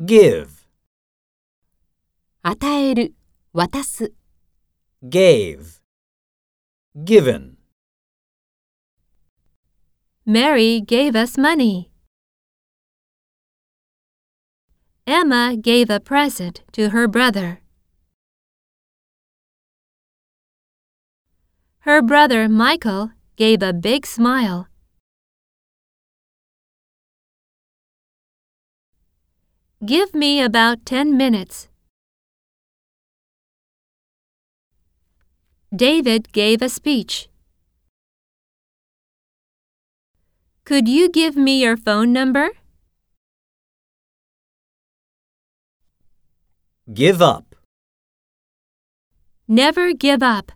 give, 与える、渡す。 gave, given. Mary gave us money. Emma gave a present to her brother. Her brother Michael gave a big smile. Give me about 10 minutes. David gave a speech. Could you give me your phone number? Give up. Never give up.